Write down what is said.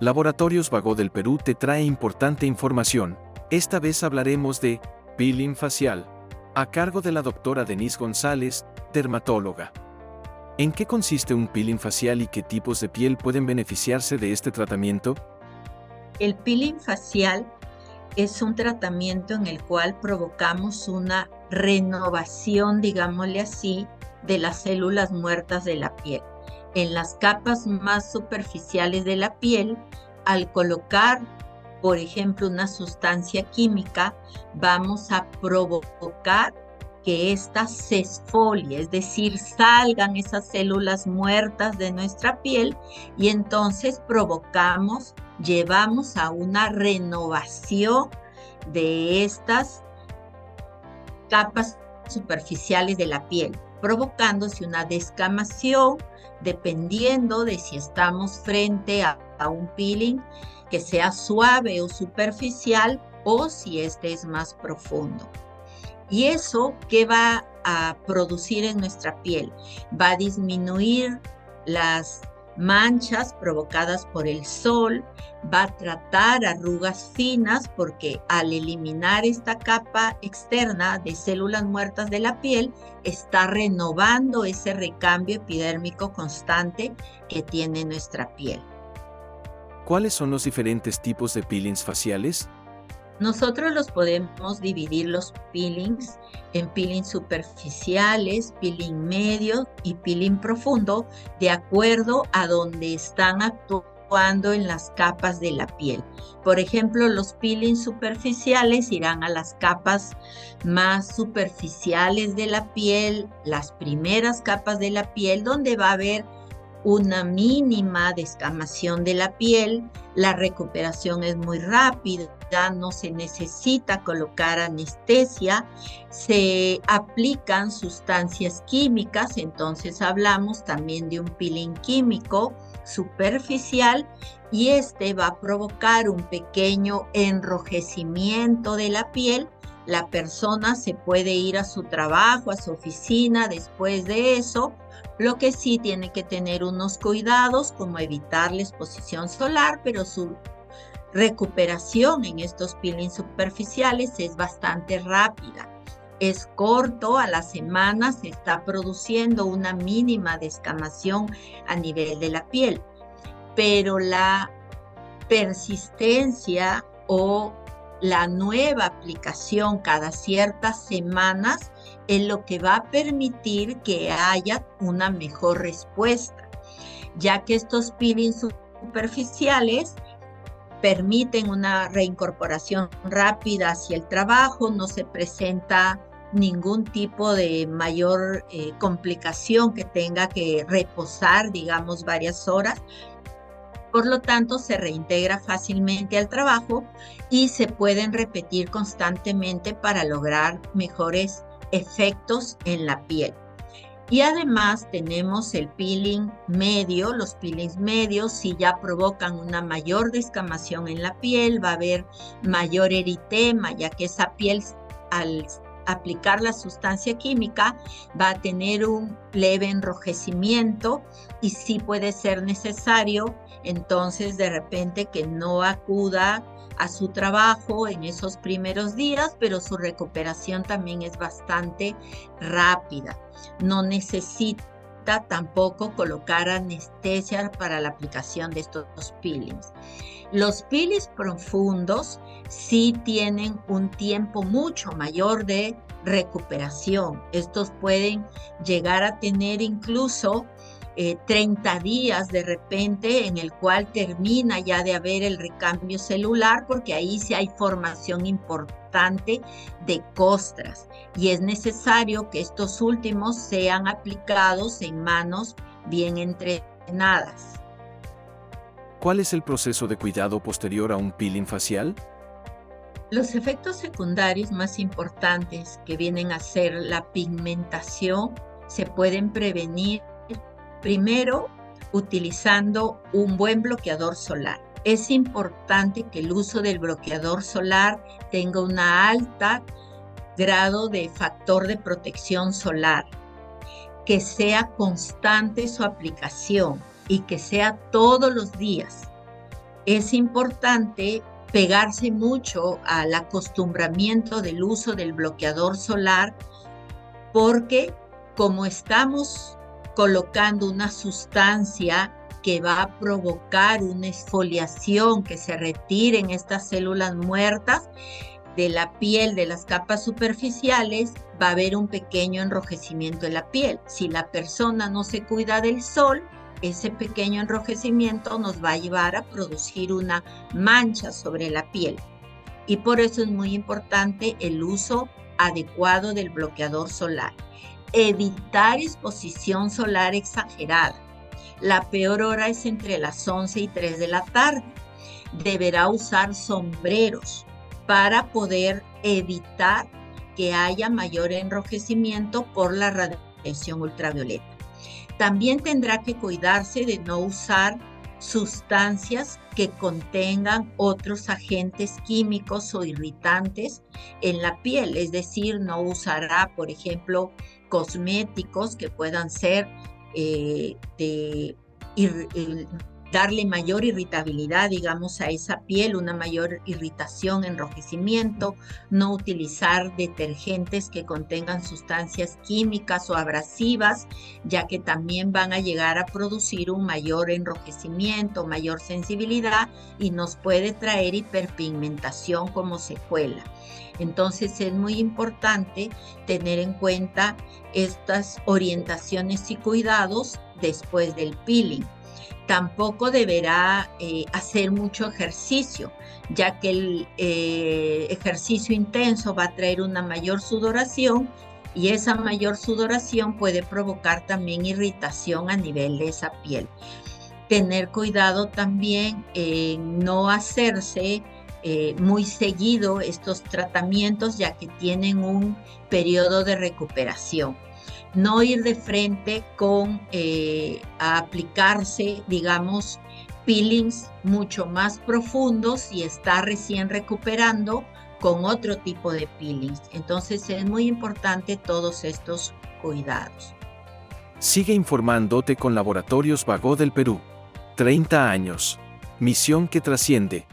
Laboratorios Vago del Perú te trae importante información. Esta vez hablaremos de peeling facial, a cargo de la doctora Denise González, dermatóloga. ¿En qué consiste un peeling facial y qué tipos de piel pueden beneficiarse de este tratamiento? El peeling facial es un tratamiento en el cual provocamos una renovación, digámosle así, de las células muertas de la piel. En las capas más superficiales de la piel, al colocar, por ejemplo, una sustancia química, vamos a provocar que ésta se esfolie, es decir, salgan esas células muertas de nuestra piel y entonces provocamos, llevamos a una renovación de estas capas superficiales de la piel, provocándose una descamación dependiendo de si estamos frente a, un peeling que sea suave o superficial o si este es más profundo. ¿Y eso qué va a producir en nuestra piel? Va a disminuir las manchas provocadas por el sol, va a tratar arrugas finas porque al eliminar esta capa externa de células muertas de la piel, está renovando ese recambio epidérmico constante que tiene nuestra piel. ¿Cuáles son los diferentes tipos de peelings faciales? Nosotros los podemos dividir los peelings en peeling superficiales, peeling medio y peeling profundo de acuerdo a donde están actuando en las capas de la piel. Por ejemplo, los peelings superficiales irán a las capas más superficiales de la piel, las primeras capas de la piel donde va a haber una mínima descamación de la piel, la recuperación es muy rápida, no se necesita colocar anestesia, se aplican sustancias químicas, entonces hablamos también de un peeling químico superficial y este va a provocar un pequeño enrojecimiento de la piel. La persona se puede ir a su trabajo, a su oficina después de eso lo que sí tiene que tener unos cuidados como evitar la exposición solar, pero su recuperación en estos peelings superficiales es bastante rápida. Es corto, a la semana se está produciendo una mínima descamación a nivel de la piel, pero la persistencia o la nueva aplicación cada ciertas semanas es lo que va a permitir que haya una mejor respuesta, ya que estos peelings superficiales permiten una reincorporación rápida hacia el trabajo, no se presenta ningún tipo de mayor eh, complicación que tenga que reposar, digamos, varias horas. Por lo tanto, se reintegra fácilmente al trabajo y se pueden repetir constantemente para lograr mejores efectos en la piel. Y además tenemos el peeling medio, los peelings medios, si ya provocan una mayor descamación en la piel, va a haber mayor eritema, ya que esa piel al aplicar la sustancia química va a tener un leve enrojecimiento y sí puede ser necesario entonces de repente que no acuda a su trabajo en esos primeros días, pero su recuperación también es bastante rápida. No necesita tampoco colocar anestesia para la aplicación de estos peelings. Los peelings profundos sí tienen un tiempo mucho mayor de recuperación. Estos pueden llegar a tener incluso 30 eh, días de repente en el cual termina ya de haber el recambio celular porque ahí sí hay formación importante de costras y es necesario que estos últimos sean aplicados en manos bien entrenadas. ¿Cuál es el proceso de cuidado posterior a un peeling facial? Los efectos secundarios más importantes que vienen a ser la pigmentación se pueden prevenir Primero, utilizando un buen bloqueador solar. Es importante que el uso del bloqueador solar tenga un alta grado de factor de protección solar, que sea constante su aplicación y que sea todos los días. es importante pegarse mucho al acostumbramiento del uso del bloqueador solar porque como estamos colocando una sustancia que va a provocar una exfoliación, que se retiren estas células muertas de la piel, de las capas superficiales, va a haber un pequeño enrojecimiento en la piel. Si la persona no se cuida del sol, ese pequeño enrojecimiento nos va a llevar a producir una mancha sobre la piel. Y por eso es muy importante el uso adecuado del bloqueador solar. Evitar exposición solar exagerada. La peor hora es entre las 11 y 3 de la tarde. Deberá usar sombreros para poder evitar que haya mayor enrojecimiento por la radiación ultravioleta. También tendrá que cuidarse de no usar sustancias que contengan otros agentes químicos o irritantes en la piel, es decir, no usará, por ejemplo, cosméticos que puedan ser eh, de darle mayor irritabilidad, digamos, a esa piel, una mayor irritación, enrojecimiento, no utilizar detergentes que contengan sustancias químicas o abrasivas, ya que también van a llegar a producir un mayor enrojecimiento, mayor sensibilidad y nos puede traer hiperpigmentación como secuela. Entonces es muy importante tener en cuenta estas orientaciones y cuidados después del peeling tampoco deberá eh, hacer mucho ejercicio, ya que el eh, ejercicio intenso va a traer una mayor sudoración y esa mayor sudoración puede provocar también irritación a nivel de esa piel. Tener cuidado también en no hacerse eh, muy seguido estos tratamientos ya que tienen un periodo de recuperación no ir de frente con eh, aplicarse, digamos, peelings mucho más profundos y está recién recuperando con otro tipo de peelings. Entonces es muy importante todos estos cuidados. Sigue informándote con Laboratorios Vago del Perú. 30 años. Misión que trasciende.